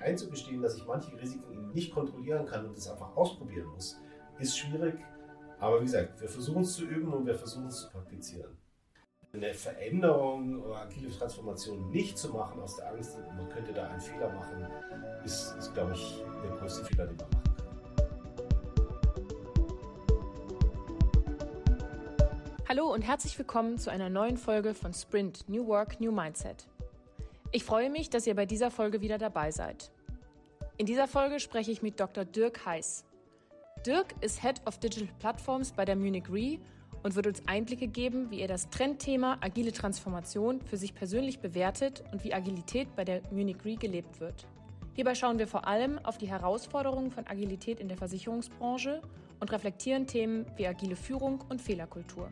einzugestehen, dass ich manche Risiken eben nicht kontrollieren kann und das einfach ausprobieren muss, ist schwierig. Aber wie gesagt, wir versuchen es zu üben und wir versuchen es zu praktizieren. Eine Veränderung oder agile Transformation nicht zu machen aus der Angst, man könnte da einen Fehler machen, ist, ist glaube ich, der größte Fehler, den man machen kann. Hallo und herzlich willkommen zu einer neuen Folge von Sprint New Work, New Mindset. Ich freue mich, dass ihr bei dieser Folge wieder dabei seid. In dieser Folge spreche ich mit Dr. Dirk Heiß. Dirk ist Head of Digital Platforms bei der Munich Re und wird uns Einblicke geben, wie er das Trendthema agile Transformation für sich persönlich bewertet und wie Agilität bei der Munich Re gelebt wird. Hierbei schauen wir vor allem auf die Herausforderungen von Agilität in der Versicherungsbranche und reflektieren Themen wie agile Führung und Fehlerkultur.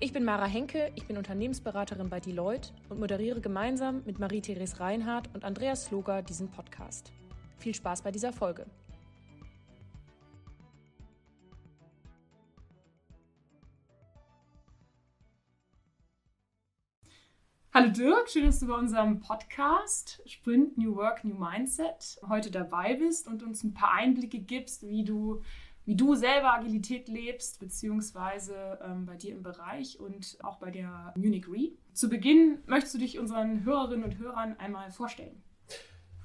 Ich bin Mara Henke, ich bin Unternehmensberaterin bei Deloitte und moderiere gemeinsam mit Marie-Therese Reinhardt und Andreas Sloger diesen Podcast. Viel Spaß bei dieser Folge. Hallo Dirk, schön, dass du bei unserem Podcast Sprint New Work, New Mindset heute dabei bist und uns ein paar Einblicke gibst, wie du wie du selber Agilität lebst, beziehungsweise ähm, bei dir im Bereich und auch bei der Munich Re. Zu Beginn möchtest du dich unseren Hörerinnen und Hörern einmal vorstellen.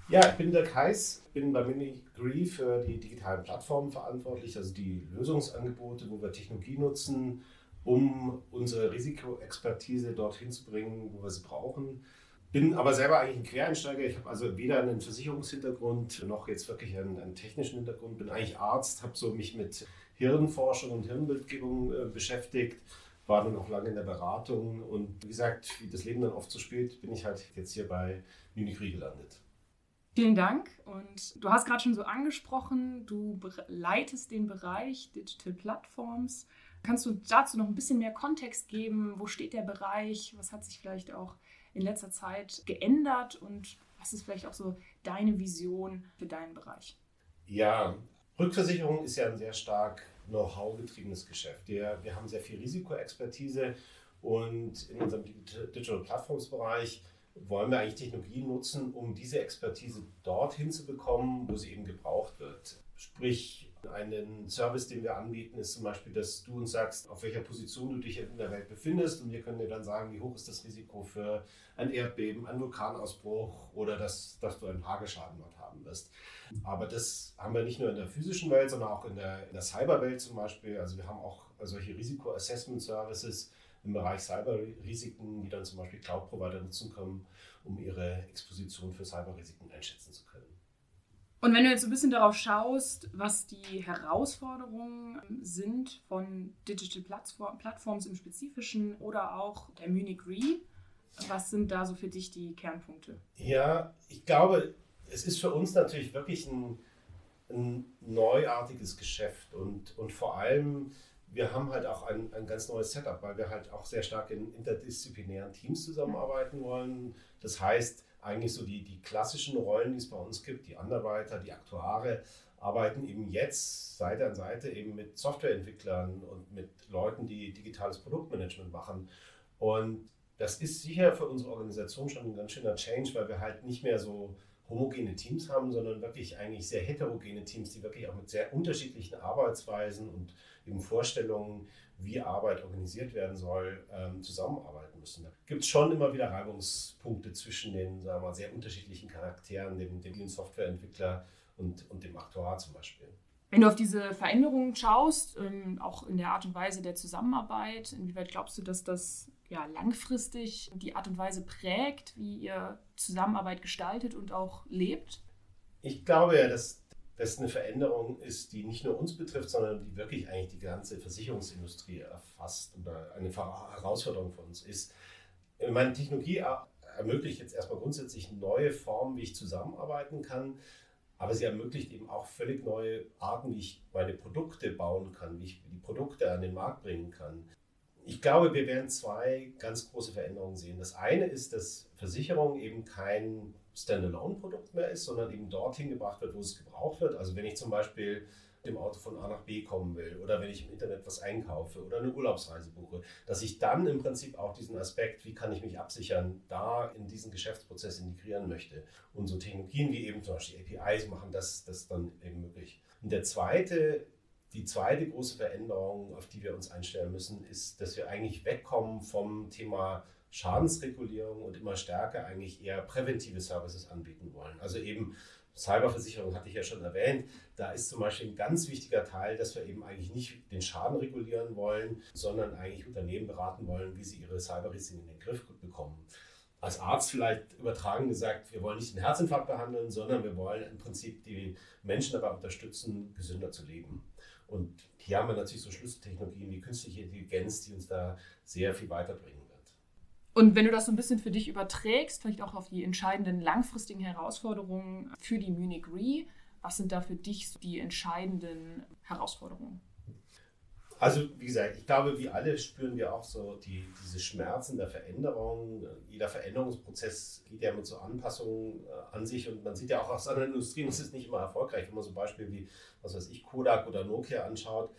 Ja, ich bin Dirk Heiß, bin bei Munich Re für die digitalen Plattformen verantwortlich, also die Lösungsangebote, wo wir Technologie nutzen, um unsere Risikoexpertise dorthin zu bringen, wo wir sie brauchen. Bin aber selber eigentlich ein Quereinsteiger. Ich habe also weder einen Versicherungshintergrund noch jetzt wirklich einen, einen technischen Hintergrund. Bin eigentlich Arzt, habe so mich mit Hirnforschung und Hirnbildgebung äh, beschäftigt, war dann auch lange in der Beratung und wie gesagt, wie das Leben dann oft so spielt, bin ich halt jetzt hier bei Unicry gelandet. Vielen Dank. Und du hast gerade schon so angesprochen, du leitest den Bereich Digital Platforms. Kannst du dazu noch ein bisschen mehr Kontext geben? Wo steht der Bereich? Was hat sich vielleicht auch in letzter Zeit geändert und was ist vielleicht auch so deine Vision für deinen Bereich? Ja, Rückversicherung ist ja ein sehr stark Know-how-getriebenes Geschäft. Wir, wir haben sehr viel Risikoexpertise und in unserem Digital Platforms Bereich wollen wir eigentlich Technologien nutzen, um diese Expertise dorthin zu bekommen, wo sie eben gebraucht wird. Sprich, einen Service, den wir anbieten, ist zum Beispiel, dass du uns sagst, auf welcher Position du dich in der Welt befindest und wir können dir dann sagen, wie hoch ist das Risiko für ein Erdbeben, einen Vulkanausbruch oder dass, dass du einen Hageschaden dort haben wirst. Aber das haben wir nicht nur in der physischen Welt, sondern auch in der, in der Cyberwelt zum Beispiel. Also wir haben auch solche Risiko-Assessment-Services im Bereich Cyberrisiken, die dann zum Beispiel Cloud-Provider nutzen können, um ihre Exposition für Cyberrisiken einschätzen zu können. Und wenn du jetzt so ein bisschen darauf schaust, was die Herausforderungen sind von Digital Platforms im Spezifischen oder auch der Munich Re, was sind da so für dich die Kernpunkte? Ja, ich glaube, es ist für uns natürlich wirklich ein, ein neuartiges Geschäft und, und vor allem, wir haben halt auch ein, ein ganz neues Setup, weil wir halt auch sehr stark in interdisziplinären Teams zusammenarbeiten wollen. Das heißt, eigentlich so die, die klassischen Rollen, die es bei uns gibt, die Underwriter, die Aktuare, arbeiten eben jetzt Seite an Seite eben mit Softwareentwicklern und mit Leuten, die digitales Produktmanagement machen. Und das ist sicher für unsere Organisation schon ein ganz schöner Change, weil wir halt nicht mehr so homogene Teams haben, sondern wirklich eigentlich sehr heterogene Teams, die wirklich auch mit sehr unterschiedlichen Arbeitsweisen und eben Vorstellungen, wie Arbeit organisiert werden soll, ähm, zusammenarbeiten müssen. Da gibt es schon immer wieder Reibungspunkte zwischen den sagen wir mal, sehr unterschiedlichen Charakteren, dem, dem Softwareentwickler und, und dem Aktuar zum Beispiel. Wenn du auf diese Veränderungen schaust, ähm, auch in der Art und Weise der Zusammenarbeit, inwieweit glaubst du, dass das ja, langfristig die Art und Weise prägt, wie ihr Zusammenarbeit gestaltet und auch lebt? Ich glaube ja, dass das eine Veränderung ist, die nicht nur uns betrifft, sondern die wirklich eigentlich die ganze Versicherungsindustrie erfasst oder eine Herausforderung für uns ist. Meine Technologie ermöglicht jetzt erstmal grundsätzlich neue Formen, wie ich zusammenarbeiten kann, aber sie ermöglicht eben auch völlig neue Arten, wie ich meine Produkte bauen kann, wie ich die Produkte an den Markt bringen kann. Ich glaube, wir werden zwei ganz große Veränderungen sehen. Das eine ist, dass Versicherung eben kein Standalone-Produkt mehr ist, sondern eben dorthin gebracht wird, wo es gebraucht wird. Also wenn ich zum Beispiel dem Auto von A nach B kommen will oder wenn ich im Internet was einkaufe oder eine Urlaubsreise buche, dass ich dann im Prinzip auch diesen Aspekt, wie kann ich mich absichern, da in diesen Geschäftsprozess integrieren möchte. Und so Technologien wie eben zum Beispiel APIs machen das, das dann eben möglich. Und der zweite die zweite große Veränderung, auf die wir uns einstellen müssen, ist, dass wir eigentlich wegkommen vom Thema Schadensregulierung und immer stärker eigentlich eher präventive Services anbieten wollen. Also eben Cyberversicherung hatte ich ja schon erwähnt. Da ist zum Beispiel ein ganz wichtiger Teil, dass wir eben eigentlich nicht den Schaden regulieren wollen, sondern eigentlich Unternehmen beraten wollen, wie sie ihre Cyberrisiken in den Griff bekommen. Als Arzt vielleicht übertragen gesagt, wir wollen nicht den Herzinfarkt behandeln, sondern wir wollen im Prinzip die Menschen dabei unterstützen, gesünder zu leben. Und hier haben wir natürlich so Schlüsseltechnologien wie künstliche Intelligenz, die uns da sehr viel weiterbringen. Und wenn du das so ein bisschen für dich überträgst, vielleicht auch auf die entscheidenden langfristigen Herausforderungen für die Munich Re, was sind da für dich die entscheidenden Herausforderungen? Also wie gesagt, ich glaube, wie alle spüren wir auch so die, diese Schmerzen der Veränderung. Jeder Veränderungsprozess geht ja mit so Anpassungen äh, an sich und man sieht ja auch aus anderen Industrien, es ist nicht immer erfolgreich, wenn man so Beispiele wie, was weiß ich, Kodak oder Nokia anschaut.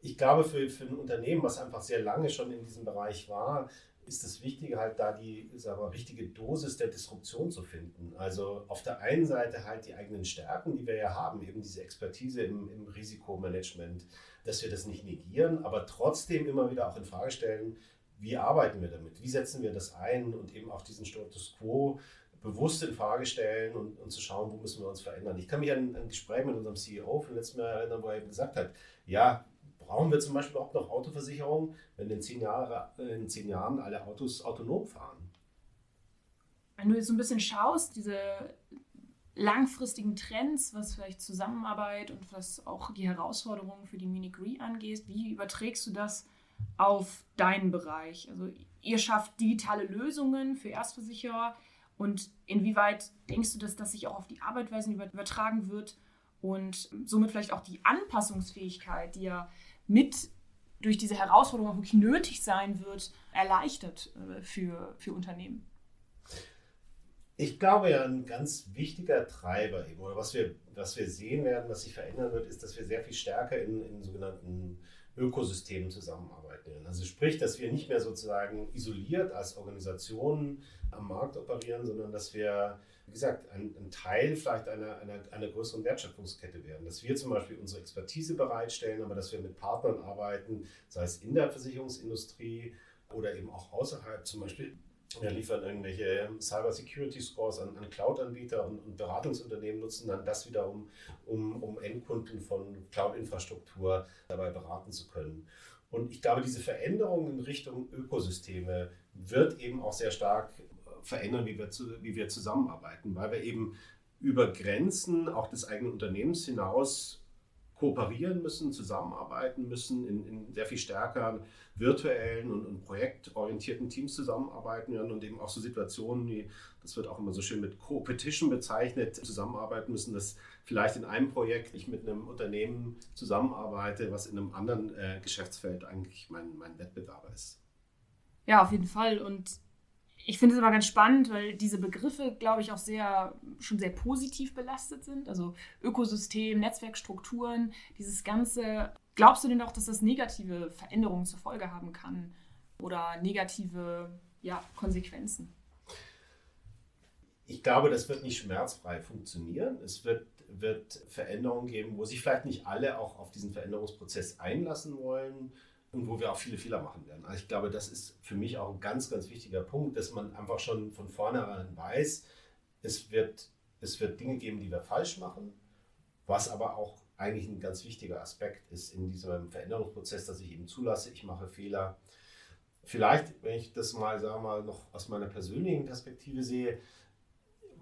Ich glaube, für, für ein Unternehmen, was einfach sehr lange schon in diesem Bereich war, ist das Wichtige halt da die sagen wir, richtige Dosis der Disruption zu finden. Also auf der einen Seite halt die eigenen Stärken, die wir ja haben, eben diese Expertise im, im Risikomanagement, dass wir das nicht negieren, aber trotzdem immer wieder auch in Frage stellen, wie arbeiten wir damit, wie setzen wir das ein und eben auch diesen Status quo bewusst in Frage stellen und, und zu schauen, wo müssen wir uns verändern. Ich kann mich an ein Gespräch mit unserem CEO von letztem Jahr erinnern, wo er eben gesagt hat, ja, brauchen wir zum Beispiel auch noch Autoversicherung, wenn in zehn, Jahre, in zehn Jahren alle Autos autonom fahren? Wenn du jetzt so ein bisschen schaust, diese langfristigen Trends, was vielleicht Zusammenarbeit und was auch die Herausforderungen für die Munich Re angeht, wie überträgst du das auf deinen Bereich? Also ihr schafft digitale Lösungen für Erstversicherer und inwieweit denkst du, dass das sich auch auf die Arbeitsweisen übertragen wird und somit vielleicht auch die Anpassungsfähigkeit, die ja mit durch diese Herausforderung auch wirklich nötig sein wird, erleichtert äh, für, für Unternehmen? Ich glaube ja, ein ganz wichtiger Treiber, eben, oder was wir, was wir sehen werden, was sich verändern wird, ist, dass wir sehr viel stärker in, in sogenannten Ökosystemen zusammenarbeiten. Also sprich, dass wir nicht mehr sozusagen isoliert als Organisationen am Markt operieren, sondern dass wir wie gesagt, ein, ein Teil vielleicht einer, einer, einer größeren Wertschöpfungskette werden. Dass wir zum Beispiel unsere Expertise bereitstellen, aber dass wir mit Partnern arbeiten, sei es in der Versicherungsindustrie oder eben auch außerhalb, zum Beispiel wir liefern irgendwelche Cyber Security Scores an, an Cloud-Anbieter und, und, Beratungsunternehmen nutzen dann das wiederum, um, um Endkunden von Cloud-Infrastruktur dabei beraten zu können. Und ich glaube, diese Veränderung in Richtung Ökosysteme wird eben auch sehr stark verändern, wie wir, zu, wie wir zusammenarbeiten, weil wir eben über Grenzen auch des eigenen Unternehmens hinaus kooperieren müssen, zusammenarbeiten müssen, in, in sehr viel stärker virtuellen und, und, projektorientierten Teams zusammenarbeiten werden und eben auch so Situationen wie, das wird auch immer so schön mit Co-Petition bezeichnet, zusammenarbeiten müssen, dass vielleicht in einem Projekt ich mit einem Unternehmen zusammenarbeite, was in einem anderen äh, Geschäftsfeld eigentlich mein, mein Wettbewerber ist. Ja, auf jeden Fall. Und ich finde es immer ganz spannend, weil diese Begriffe, glaube ich, auch sehr, schon sehr positiv belastet sind. Also Ökosystem, Netzwerkstrukturen, dieses Ganze. Glaubst du denn auch, dass das negative Veränderungen zur Folge haben kann oder negative ja, Konsequenzen? Ich glaube, das wird nicht schmerzfrei funktionieren. Es wird, wird Veränderungen geben, wo sich vielleicht nicht alle auch auf diesen Veränderungsprozess einlassen wollen und wo wir auch viele Fehler machen werden. Also ich glaube, das ist für mich auch ein ganz, ganz wichtiger Punkt, dass man einfach schon von vornherein weiß, es wird, es wird Dinge geben, die wir falsch machen, was aber auch eigentlich ein ganz wichtiger Aspekt ist in diesem Veränderungsprozess, dass ich eben zulasse, ich mache Fehler. Vielleicht, wenn ich das mal, sagen wir mal, noch aus meiner persönlichen Perspektive sehe,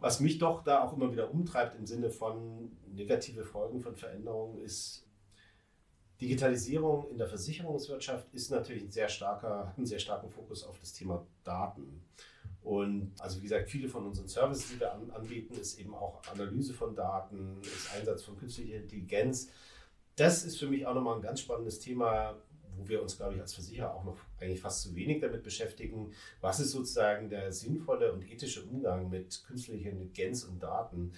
was mich doch da auch immer wieder umtreibt im Sinne von negative Folgen von Veränderungen, ist Digitalisierung in der Versicherungswirtschaft ist natürlich ein sehr starker, einen sehr starken Fokus auf das Thema Daten. Und also wie gesagt, viele von unseren Services, die wir anbieten, ist eben auch Analyse von Daten, ist Einsatz von künstlicher Intelligenz. Das ist für mich auch nochmal ein ganz spannendes Thema, wo wir uns, glaube ich, als Versicherer auch noch eigentlich fast zu wenig damit beschäftigen. Was ist sozusagen der sinnvolle und ethische Umgang mit künstlicher Intelligenz und Daten?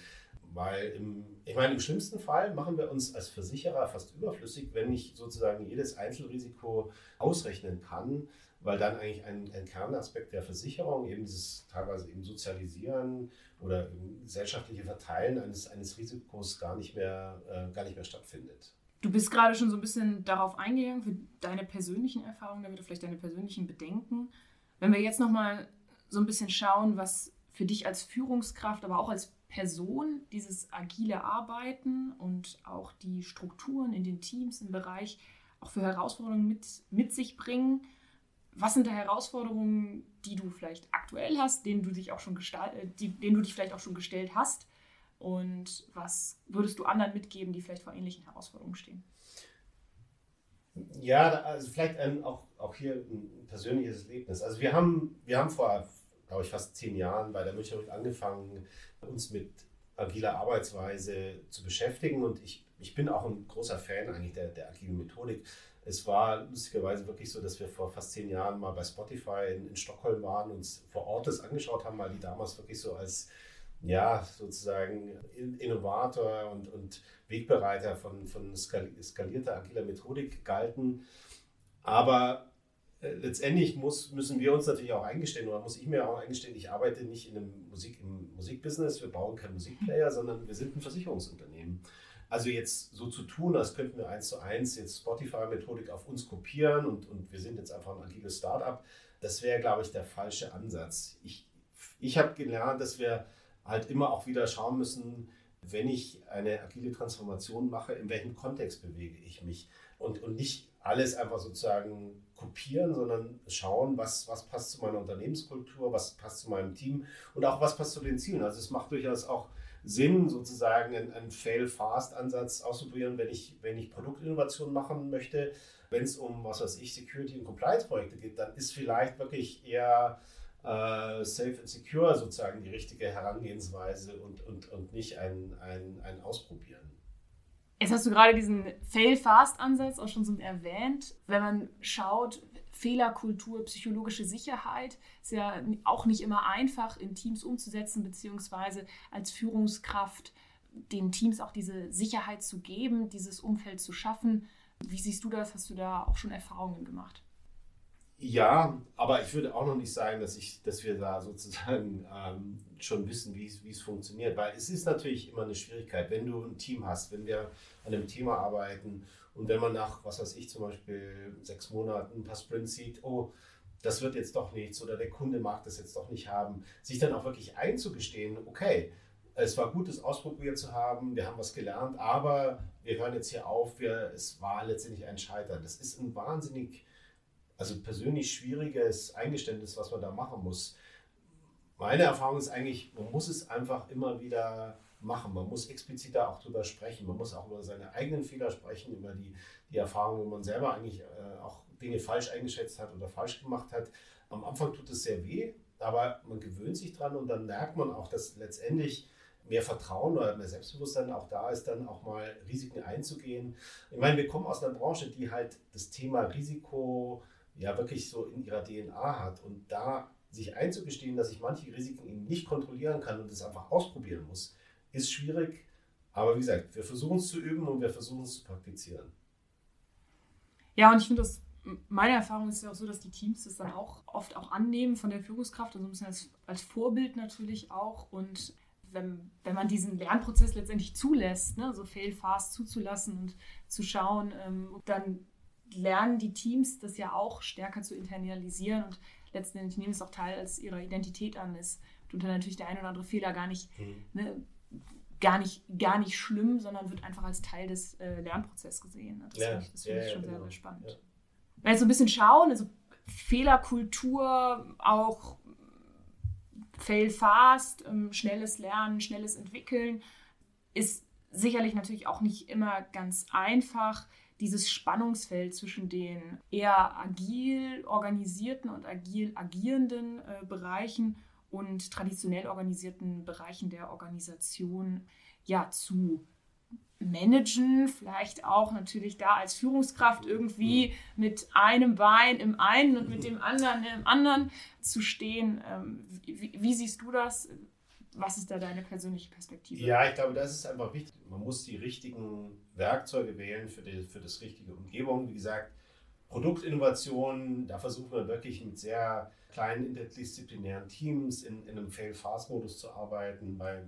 Weil im, ich meine, im schlimmsten Fall machen wir uns als Versicherer fast überflüssig, wenn ich sozusagen jedes Einzelrisiko ausrechnen kann, weil dann eigentlich ein, ein Kernaspekt der Versicherung eben dieses teilweise eben Sozialisieren oder gesellschaftliche Verteilen eines, eines Risikos gar nicht, mehr, äh, gar nicht mehr stattfindet. Du bist gerade schon so ein bisschen darauf eingegangen, für deine persönlichen Erfahrungen damit, vielleicht deine persönlichen Bedenken. Wenn wir jetzt nochmal so ein bisschen schauen, was für dich als Führungskraft, aber auch als Person dieses agile Arbeiten und auch die Strukturen in den Teams im Bereich auch für Herausforderungen mit, mit sich bringen. Was sind da Herausforderungen, die du vielleicht aktuell hast, denen du dich auch schon äh, die, denen du dich vielleicht auch schon gestellt hast? Und was würdest du anderen mitgeben, die vielleicht vor ähnlichen Herausforderungen stehen? Ja, also vielleicht ein, auch, auch hier ein persönliches Erlebnis. Also wir haben, wir haben vor, glaube ich, fast zehn Jahren bei der Münchner angefangen, uns mit agiler Arbeitsweise zu beschäftigen. Und ich, ich bin auch ein großer Fan eigentlich der, der agilen Methodik. Es war lustigerweise wirklich so, dass wir vor fast zehn Jahren mal bei Spotify in, in Stockholm waren, und uns vor Ort das angeschaut haben, weil die damals wirklich so als ja, sozusagen Innovator und, und Wegbereiter von, von skalierter agiler Methodik galten. Aber letztendlich muss, müssen wir uns natürlich auch eingestehen, oder muss ich mir auch eingestehen, ich arbeite nicht in einem Musik, im Musikbusiness, wir bauen keinen Musikplayer, sondern wir sind ein Versicherungsunternehmen. Also jetzt so zu tun, als könnten wir eins zu eins jetzt Spotify-Methodik auf uns kopieren und, und wir sind jetzt einfach ein agiles Startup, das wäre, glaube ich, der falsche Ansatz. Ich, ich habe gelernt, dass wir halt immer auch wieder schauen müssen, wenn ich eine agile Transformation mache, in welchem Kontext bewege ich mich und, und nicht alles einfach sozusagen kopieren, sondern schauen, was, was passt zu meiner Unternehmenskultur, was passt zu meinem Team und auch was passt zu den Zielen. Also es macht durchaus auch Sinn, sozusagen einen, einen Fail-Fast-Ansatz auszuprobieren, wenn ich, wenn ich Produktinnovation machen möchte. Wenn es um, was weiß ich, Security- und Compliance-Projekte geht, dann ist vielleicht wirklich eher äh, safe and secure sozusagen die richtige Herangehensweise und, und, und nicht ein, ein, ein Ausprobieren. Jetzt hast du gerade diesen Fail-Fast-Ansatz auch schon so erwähnt. Wenn man schaut, Fehlerkultur, psychologische Sicherheit ist ja auch nicht immer einfach in Teams umzusetzen, beziehungsweise als Führungskraft den Teams auch diese Sicherheit zu geben, dieses Umfeld zu schaffen. Wie siehst du das? Hast du da auch schon Erfahrungen gemacht? Ja, aber ich würde auch noch nicht sagen, dass, ich, dass wir da sozusagen ähm, schon wissen, wie es funktioniert. Weil es ist natürlich immer eine Schwierigkeit, wenn du ein Team hast, wenn wir an einem Thema arbeiten und wenn man nach, was weiß ich, zum Beispiel sechs Monaten ein paar Sprints sieht, oh, das wird jetzt doch nichts oder der Kunde mag das jetzt doch nicht haben, sich dann auch wirklich einzugestehen, okay, es war gut, es ausprobiert zu haben, wir haben was gelernt, aber wir hören jetzt hier auf, wir, es war letztendlich ein Scheitern. Das ist ein wahnsinnig also persönlich schwieriges Eingeständnis, was man da machen muss. Meine Erfahrung ist eigentlich, man muss es einfach immer wieder machen. Man muss explizit da auch drüber sprechen. Man muss auch über seine eigenen Fehler sprechen, über die, die Erfahrungen, wo man selber eigentlich äh, auch Dinge falsch eingeschätzt hat oder falsch gemacht hat. Am Anfang tut es sehr weh, aber man gewöhnt sich dran und dann merkt man auch, dass letztendlich mehr Vertrauen oder mehr Selbstbewusstsein auch da ist, dann auch mal Risiken einzugehen. Ich meine, wir kommen aus einer Branche, die halt das Thema Risiko, ja wirklich so in ihrer DNA hat und da sich einzugestehen, dass ich manche Risiken eben nicht kontrollieren kann und das einfach ausprobieren muss, ist schwierig. Aber wie gesagt, wir versuchen es zu üben und wir versuchen es zu praktizieren. Ja, und ich finde das, meine Erfahrung ist ja auch so, dass die Teams das dann auch oft auch annehmen von der Führungskraft, also ein bisschen als, als Vorbild natürlich auch. Und wenn, wenn man diesen Lernprozess letztendlich zulässt, ne, so fail fast zuzulassen und zu schauen, ähm, dann lernen die Teams das ja auch stärker zu internalisieren und letzten Endes nehmen es auch Teil als ihrer Identität an. Ist tut dann natürlich der ein oder andere Fehler gar nicht, mhm. ne, gar nicht, gar nicht schlimm, sondern wird einfach als Teil des äh, Lernprozesses gesehen. Das ja, finde ich, das find ja, ich schon ja, sehr, genau. sehr spannend. Ja. Wenn wir jetzt so ein bisschen schauen, also Fehlerkultur, auch fail fast, ähm, schnelles Lernen, schnelles Entwickeln, ist sicherlich natürlich auch nicht immer ganz einfach dieses Spannungsfeld zwischen den eher agil organisierten und agil agierenden äh, Bereichen und traditionell organisierten Bereichen der Organisation ja zu managen, vielleicht auch natürlich da als Führungskraft irgendwie mit einem Bein im einen und mit dem anderen im anderen zu stehen. Ähm, wie, wie siehst du das? Was ist da deine persönliche Perspektive? Ja, ich glaube, das ist einfach wichtig. Man muss die richtigen Werkzeuge wählen für, die, für das richtige Umgebung. Wie gesagt, Produktinnovation, da versuchen wir wirklich mit sehr kleinen interdisziplinären Teams in, in einem Fail-Fast-Modus zu arbeiten. Bei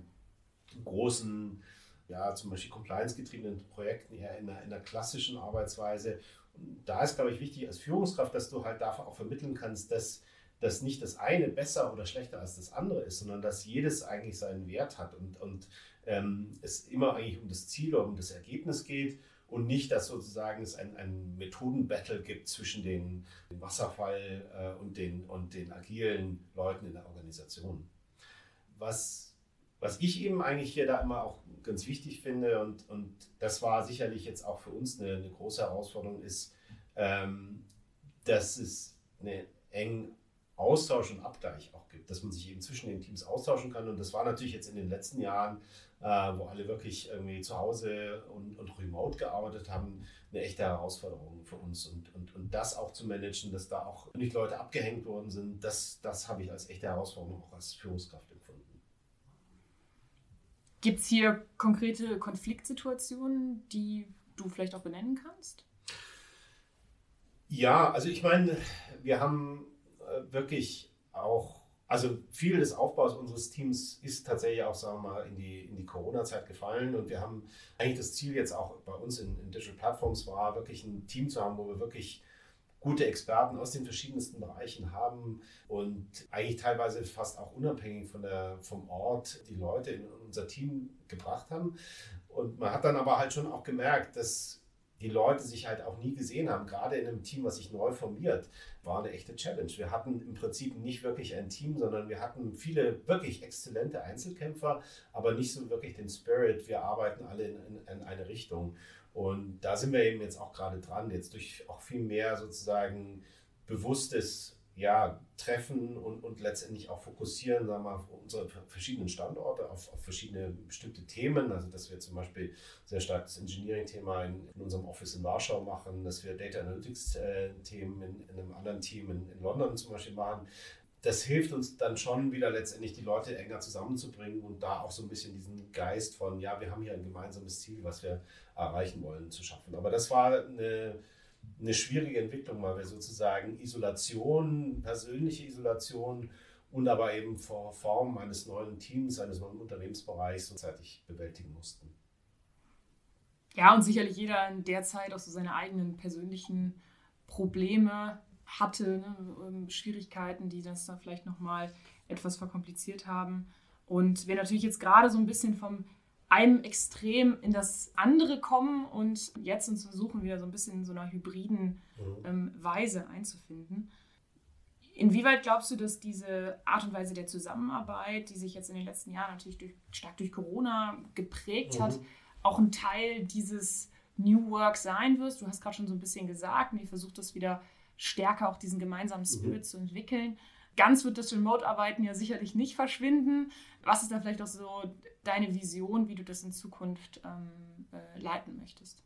großen, ja, zum Beispiel compliance-getriebenen Projekten eher in einer, in einer klassischen Arbeitsweise. Und da ist, glaube ich, wichtig als Führungskraft, dass du halt dafür auch vermitteln kannst, dass dass nicht das eine besser oder schlechter als das andere ist, sondern dass jedes eigentlich seinen Wert hat und, und ähm, es immer eigentlich um das Ziel oder um das Ergebnis geht und nicht, dass sozusagen es ein, ein Methodenbattle gibt zwischen den, den Wasserfall äh, und, den, und den agilen Leuten in der Organisation. Was, was ich eben eigentlich hier da immer auch ganz wichtig finde und, und das war sicherlich jetzt auch für uns eine, eine große Herausforderung, ist, ähm, dass es eine eng Austausch und Abgleich auch gibt, dass man sich eben zwischen den Teams austauschen kann. Und das war natürlich jetzt in den letzten Jahren äh, wo alle wirklich irgendwie zu Hause und, und remote gearbeitet haben, eine echte Herausforderung für uns. Und, und, und das auch zu managen, dass da auch nicht Leute abgehängt worden sind, das, das habe ich als echte Herausforderung auch als Führungskraft empfunden. Gibt es hier konkrete Konfliktsituationen, die du vielleicht auch benennen kannst? Ja, also ich meine, wir haben wirklich auch also viel des Aufbaus unseres Teams ist tatsächlich auch, sagen wir mal, in die, in die Corona-Zeit gefallen. Und wir haben eigentlich das Ziel jetzt auch bei uns in, in Digital Platforms war, wirklich ein Team zu haben, wo wir wirklich gute Experten aus den verschiedensten Bereichen haben und eigentlich teilweise fast auch unabhängig von der, vom Ort die Leute in unser Team gebracht haben. Und man hat dann aber halt schon auch gemerkt, dass die Leute sich halt auch nie gesehen haben, gerade in einem Team, was sich neu formiert, war eine echte Challenge. Wir hatten im Prinzip nicht wirklich ein Team, sondern wir hatten viele wirklich exzellente Einzelkämpfer, aber nicht so wirklich den Spirit. Wir arbeiten alle in, in, in eine Richtung. Und da sind wir eben jetzt auch gerade dran, jetzt durch auch viel mehr sozusagen bewusstes ja, treffen und, und letztendlich auch fokussieren, sagen wir, auf unsere verschiedenen Standorte, auf, auf verschiedene bestimmte Themen. Also, dass wir zum Beispiel sehr stark das Engineering-Thema in, in, unserem Office in Warschau machen, dass wir Data Analytics-Themen in, in, einem anderen Team in, in London zum Beispiel machen. Das hilft uns dann schon wieder letztendlich die Leute enger zusammenzubringen und da auch so ein bisschen diesen Geist von, ja, wir haben hier ein gemeinsames Ziel, was wir erreichen wollen, zu schaffen. Aber das war eine eine schwierige Entwicklung, weil wir sozusagen Isolation, persönliche Isolation und aber eben vor Form eines neuen Teams, eines neuen Unternehmensbereichs sozusagen bewältigen mussten. Ja, und sicherlich jeder in der Zeit auch so seine eigenen persönlichen Probleme hatte, ne? Ähm, Schwierigkeiten, die das da vielleicht nochmal etwas verkompliziert haben. Und wir natürlich jetzt gerade so ein bisschen vom einem Extrem in das andere kommen und jetzt uns versuchen, wieder so ein bisschen in so einer hybriden mhm. ähm, Weise einzufinden. Inwieweit glaubst du, dass diese Art und Weise der Zusammenarbeit, die sich jetzt in den letzten Jahren natürlich durch, stark durch Corona geprägt mhm. hat, auch ein Teil dieses New Work sein wird? Du hast gerade schon so ein bisschen gesagt, und ihr versucht das wieder stärker auch diesen gemeinsamen mhm. Spirit mhm. zu entwickeln. Ganz wird das Remote-Arbeiten ja sicherlich nicht verschwinden. Was ist da vielleicht auch so deine Vision, wie du das in Zukunft ähm, äh, leiten möchtest?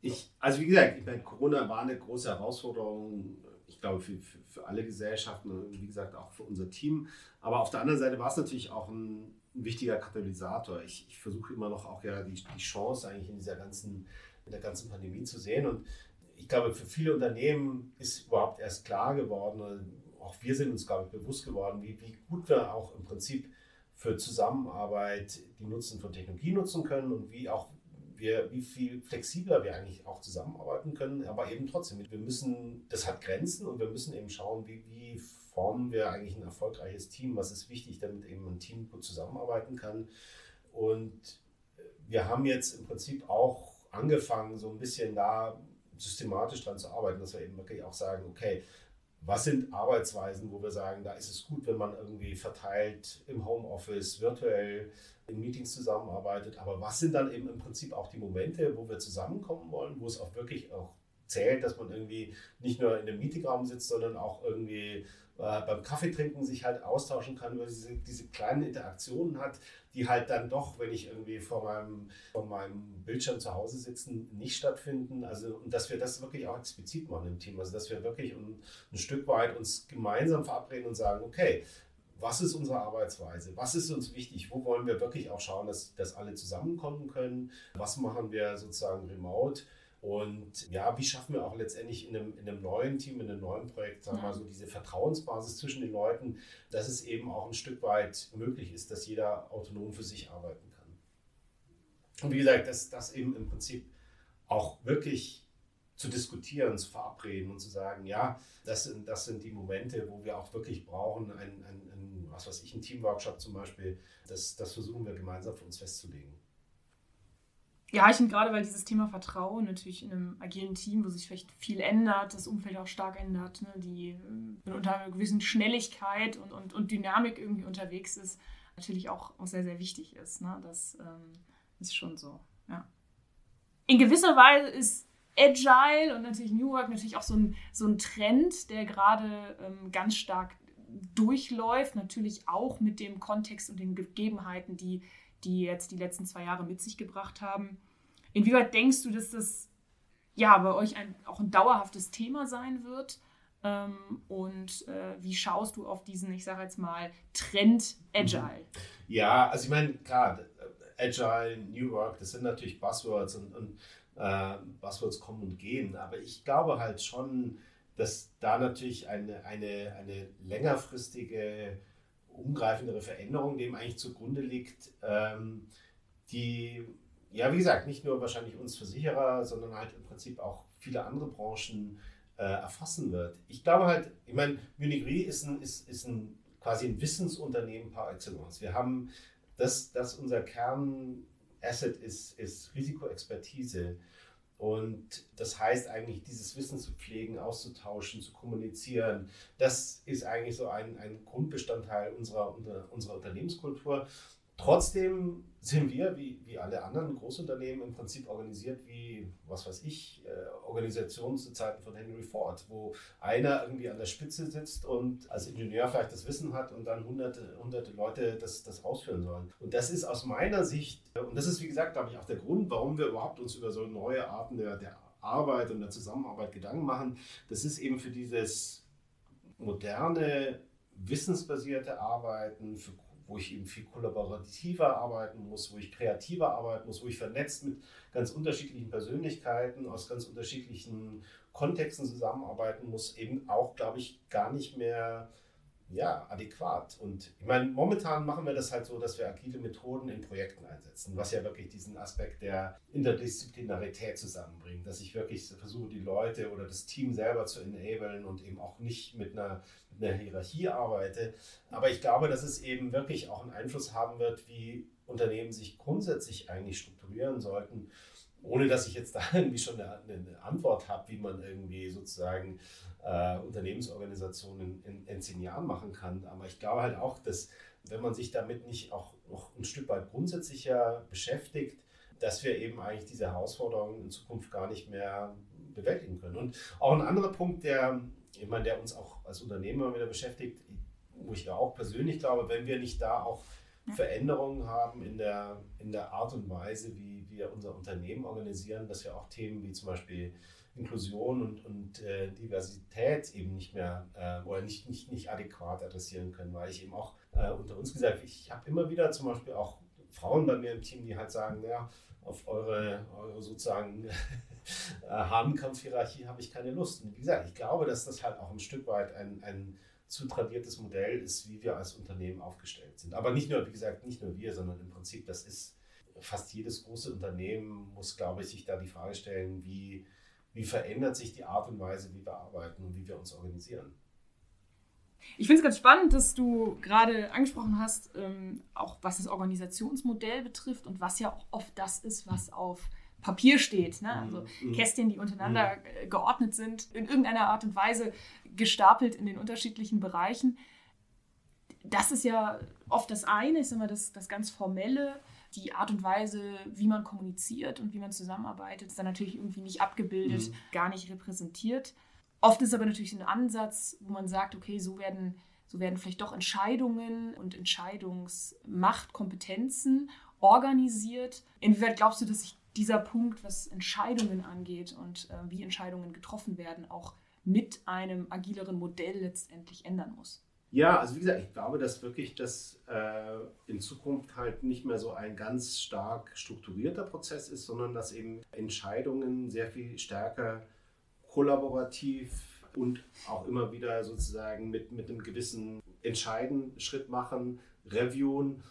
Ich, also wie gesagt, ich meine, Corona war eine große Herausforderung, ich glaube, für, für, für, alle Gesellschaften und wie gesagt auch für unser Team. Aber auf der anderen Seite war es natürlich auch ein, ein wichtiger Katalysator. Ich, ich versuche immer noch auch ja die, die Chance eigentlich in dieser ganzen, in der ganzen Pandemie zu sehen. Und ich glaube, für viele Unternehmen ist überhaupt erst klar geworden, auch wir sind uns, glaube ich, bewusst geworden, wie, wie gut wir auch im Prinzip für Zusammenarbeit die Nutzen von Technologie nutzen können und wie auch wir, wie viel flexibler wir eigentlich auch zusammenarbeiten können, aber eben trotzdem, wir müssen, das hat Grenzen und wir müssen eben schauen, wie, wie formen wir eigentlich ein erfolgreiches Team, was ist wichtig, damit eben ein Team gut zusammenarbeiten kann. Und wir haben jetzt im Prinzip auch angefangen, so ein bisschen da systematisch dran zu arbeiten, dass wir eben wirklich auch sagen, okay, was sind Arbeitsweisen, wo wir sagen, da ist es gut, wenn man irgendwie verteilt im Homeoffice, virtuell in Meetings zusammenarbeitet. Aber was sind dann eben im Prinzip auch die Momente, wo wir zusammenkommen wollen, wo es auch wirklich auch zählt, dass man irgendwie nicht nur in dem Meetingraum sitzt, sondern auch irgendwie beim Kaffeetrinken sich halt austauschen kann, über diese, diese kleinen Interaktionen hat, die halt dann doch, wenn ich irgendwie vor meinem, vor meinem Bildschirm zu Hause sitzen, nicht stattfinden. Also, und dass wir das wirklich auch explizit machen im Team. Also, dass wir wirklich ein, ein Stück weit uns gemeinsam verabreden und sagen, okay, was ist unsere Arbeitsweise, was ist uns wichtig, wo wollen wir wirklich auch schauen, dass, dass alle zusammenkommen können, was machen wir sozusagen remote. Und ja, wie schaffen wir auch letztendlich in einem, in einem neuen Team, in einem neuen Projekt, sagen wir mal so, diese Vertrauensbasis zwischen den Leuten, dass es eben auch ein Stück weit möglich ist, dass jeder autonom für sich arbeiten kann. Und wie gesagt, dass das eben im Prinzip auch wirklich zu diskutieren, zu verabreden und zu sagen, ja, das sind, das sind die Momente, wo wir auch wirklich brauchen, ein, ein, ein was weiß ich, ein Teamworkshop zum Beispiel, das, das versuchen wir gemeinsam für uns festzulegen. Ja, ich finde gerade, weil dieses Thema Vertrauen natürlich in einem agilen Team, wo sich vielleicht viel ändert, das Umfeld auch stark ändert, ne, die äh, unter einer gewissen Schnelligkeit und, und, und Dynamik irgendwie unterwegs ist, natürlich auch, auch sehr, sehr wichtig ist. Ne? Das ähm, ist schon so, ja. In gewisser Weise ist Agile und natürlich New Work natürlich auch so ein, so ein Trend, der gerade ähm, ganz stark durchläuft, natürlich auch mit dem Kontext und den Gegebenheiten, die die jetzt die letzten zwei Jahre mit sich gebracht haben. Inwieweit denkst du, dass das ja bei euch ein, auch ein dauerhaftes Thema sein wird? Ähm, und äh, wie schaust du auf diesen, ich sage jetzt mal, Trend Agile? Ja, also ich meine, klar, Agile, New Work, das sind natürlich Buzzwords und, und äh, Buzzwords kommen und gehen, aber ich glaube halt schon, dass da natürlich eine, eine, eine längerfristige umgreifendere Veränderung dem eigentlich zugrunde liegt, ähm, die, ja, wie gesagt, nicht nur wahrscheinlich uns Versicherer, sondern halt im Prinzip auch viele andere Branchen äh, erfassen wird. Ich glaube halt, ich meine, Munich Re ist, ein, ist, ist ein, quasi ein Wissensunternehmen par excellence. Wir haben das, das unser Kernasset ist, ist Risikoexpertise. Und das heißt eigentlich, dieses Wissen zu pflegen, auszutauschen, zu kommunizieren, das ist eigentlich so ein, ein Grundbestandteil unserer, unserer Unternehmenskultur. Trotzdem sind wir, wie, wie alle anderen Großunternehmen, im Prinzip organisiert wie, was weiß ich, äh, Organisationen zu Zeiten von Henry Ford, wo einer irgendwie an der Spitze sitzt und als Ingenieur vielleicht das Wissen hat und dann hunderte, hunderte Leute das, das ausführen sollen. Und das ist aus meiner Sicht, und das ist wie gesagt, glaube ich, auch der Grund, warum wir überhaupt uns über so neue Arten der, der Arbeit und der Zusammenarbeit Gedanken machen. Das ist eben für dieses moderne, wissensbasierte Arbeiten, für wo ich eben viel kollaborativer arbeiten muss, wo ich kreativer arbeiten muss, wo ich vernetzt mit ganz unterschiedlichen Persönlichkeiten aus ganz unterschiedlichen Kontexten zusammenarbeiten muss, eben auch, glaube ich, gar nicht mehr ja, adäquat. Und ich meine, momentan machen wir das halt so, dass wir agile Methoden in Projekten einsetzen, was ja wirklich diesen Aspekt der Interdisziplinarität zusammenbringt, dass ich wirklich versuche, die Leute oder das Team selber zu enablen und eben auch nicht mit einer, mit einer Hierarchie arbeite. Aber ich glaube, dass es eben wirklich auch einen Einfluss haben wird, wie Unternehmen sich grundsätzlich eigentlich strukturieren sollten ohne dass ich jetzt da irgendwie schon eine, eine Antwort habe, wie man irgendwie sozusagen äh, Unternehmensorganisationen in, in, zehn Jahren machen kann. Aber ich glaube halt auch, dass wenn man sich damit nicht auch noch ein Stück weit grundsätzlicher beschäftigt, dass wir eben eigentlich diese Herausforderungen in Zukunft gar nicht mehr bewältigen können. Und auch ein anderer Punkt, der, ich meine, der uns auch als Unternehmer wieder beschäftigt, wo ich ja auch persönlich glaube, wenn wir nicht da auch Veränderungen haben in der, in der Art und Weise, wie wir unser Unternehmen organisieren, dass wir auch Themen wie zum Beispiel Inklusion und, und äh, Diversität eben nicht mehr äh, oder nicht, nicht, nicht adäquat adressieren können, weil ich eben auch äh, unter uns gesagt, ich habe immer wieder zum Beispiel auch Frauen bei mir im Team, die halt sagen, ja, auf eure, eure sozusagen äh, Hahnkampfhierarchie habe ich keine Lust. Und wie gesagt, ich glaube, dass das halt auch ein Stück weit ein, ein zu tradiertes Modell ist, wie wir als Unternehmen aufgestellt sind. Aber nicht nur, wie gesagt, nicht nur wir, sondern im Prinzip, das ist fast jedes große Unternehmen muss, glaube ich, sich da die Frage stellen, wie, wie verändert sich die Art und Weise, wie wir arbeiten und wie wir uns organisieren. Ich finde es ganz spannend, dass du gerade angesprochen hast, ähm, auch was das Organisationsmodell betrifft und was ja auch oft das ist, was auf Papier steht. Ne? Also mhm. Kästchen, die untereinander mhm. geordnet sind, in irgendeiner Art und Weise gestapelt in den unterschiedlichen Bereichen. Das ist ja oft das eine, ist immer das, das ganz Formelle die Art und Weise, wie man kommuniziert und wie man zusammenarbeitet, ist dann natürlich irgendwie nicht abgebildet, mhm. gar nicht repräsentiert. Oft ist aber natürlich ein Ansatz, wo man sagt, okay, so werden, so werden vielleicht doch Entscheidungen und Entscheidungsmachtkompetenzen organisiert. Inwieweit glaubst du, dass sich dieser Punkt, was Entscheidungen angeht und äh, wie Entscheidungen getroffen werden, auch mit einem agileren Modell letztendlich ändern muss? Ja, also wie gesagt, ich glaube, dass wirklich das äh, in Zukunft halt nicht mehr so ein ganz stark strukturierter Prozess ist, sondern dass eben Entscheidungen sehr viel stärker kollaborativ und auch immer wieder sozusagen mit, mit einem gewissen Entscheiden, Schritt machen, reviewen,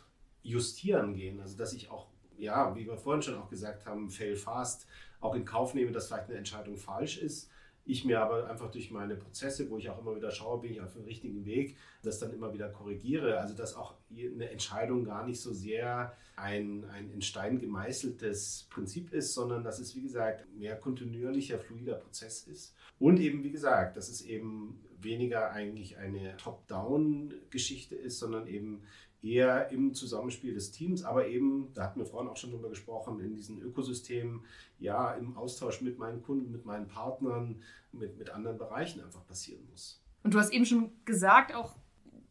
justieren gehen. Also dass ich auch, ja, wie wir vorhin schon auch gesagt haben, fail fast, auch in Kauf nehme, dass vielleicht eine Entscheidung falsch ist ich mir aber einfach durch meine Prozesse, wo ich auch immer wieder schaue, bin ich auf dem richtigen Weg, das dann immer wieder korrigiere. Also dass auch eine Entscheidung gar nicht so sehr ein, ein in Stein gemeißeltes Prinzip ist, sondern dass es, wie gesagt, mehr kontinuierlicher, fluider Prozess ist. Und eben, wie gesagt, dass es eben weniger eigentlich eine Top-Down-Geschichte ist, sondern eben eher im Zusammenspiel des Teams, aber eben, da hatten wir vorhin auch schon drüber gesprochen, in diesen Ökosystemen, ja, im Austausch mit meinen Kunden, mit meinen Partnern, mit, mit anderen Bereichen einfach passieren muss. Und du hast eben schon gesagt, auch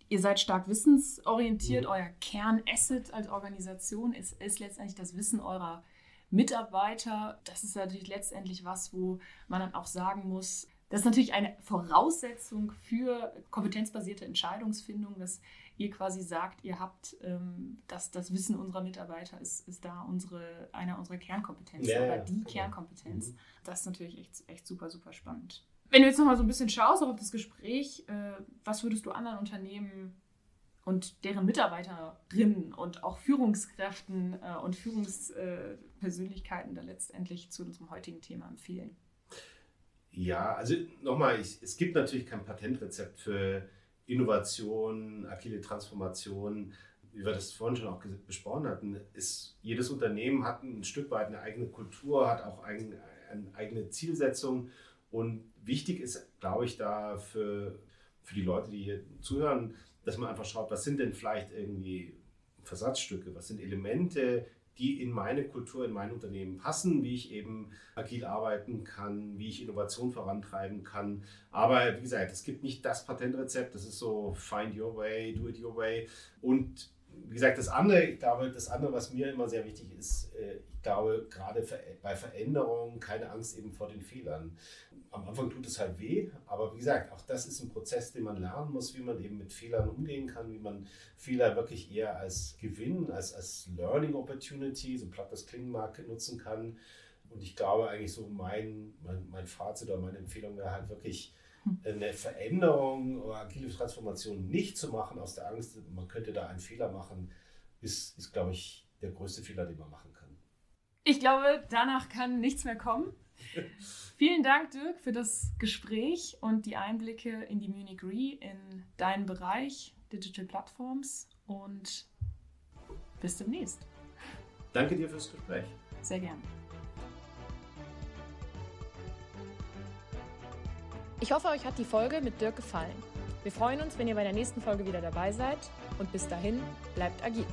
ihr seid stark wissensorientiert. Mhm. Euer Kernasset als Organisation ist, ist letztendlich das Wissen eurer Mitarbeiter. Das ist natürlich letztendlich was, wo man dann auch sagen muss, das ist natürlich eine Voraussetzung für kompetenzbasierte Entscheidungsfindung, dass ihr quasi sagt, ihr habt ähm, das, das Wissen unserer Mitarbeiter ist, ist da unsere, eine unserer Kernkompetenzen ja, oder die genau. Kernkompetenz. Mhm. Das ist natürlich echt, echt super, super spannend. Wenn du jetzt nochmal so ein bisschen schaust auf das Gespräch, äh, was würdest du anderen Unternehmen und deren Mitarbeiterinnen und auch Führungskräften äh, und Führungspersönlichkeiten da letztendlich zu unserem heutigen Thema empfehlen? Ja, also nochmal, es gibt natürlich kein Patentrezept für Innovation, agile Transformation. Wie wir das vorhin schon auch besprochen hatten, ist jedes Unternehmen hat ein Stück weit eine eigene Kultur, hat auch ein, eine eigene Zielsetzung. Und wichtig ist, glaube ich, da für, für die Leute, die hier zuhören, dass man einfach schaut, was sind denn vielleicht irgendwie Versatzstücke, was sind Elemente, die in meine Kultur, in mein Unternehmen passen, wie ich eben agil arbeiten kann, wie ich Innovation vorantreiben kann. Aber wie gesagt, es gibt nicht das Patentrezept, das ist so find your way, do it your way. Und wie gesagt, das andere, ich glaube, das andere, was mir immer sehr wichtig ist, äh, ich glaube, gerade bei Veränderungen keine Angst eben vor den Fehlern. Am Anfang tut es halt weh, aber wie gesagt, auch das ist ein Prozess, den man lernen muss, wie man eben mit Fehlern umgehen kann, wie man Fehler wirklich eher als Gewinn, als, als Learning Opportunity, so platt das klingen mag, nutzen kann. Und ich glaube eigentlich so mein, mein, mein Fazit oder meine Empfehlung wäre halt wirklich, eine Veränderung oder agile Transformation nicht zu machen aus der Angst, man könnte da einen Fehler machen, ist, ist glaube ich, der größte Fehler, den man machen kann. Ich glaube, danach kann nichts mehr kommen. Vielen Dank, Dirk, für das Gespräch und die Einblicke in die Munich Re, in deinen Bereich Digital Platforms und bis demnächst. Danke dir fürs Gespräch. Sehr gerne. Ich hoffe, euch hat die Folge mit Dirk gefallen. Wir freuen uns, wenn ihr bei der nächsten Folge wieder dabei seid und bis dahin bleibt agil.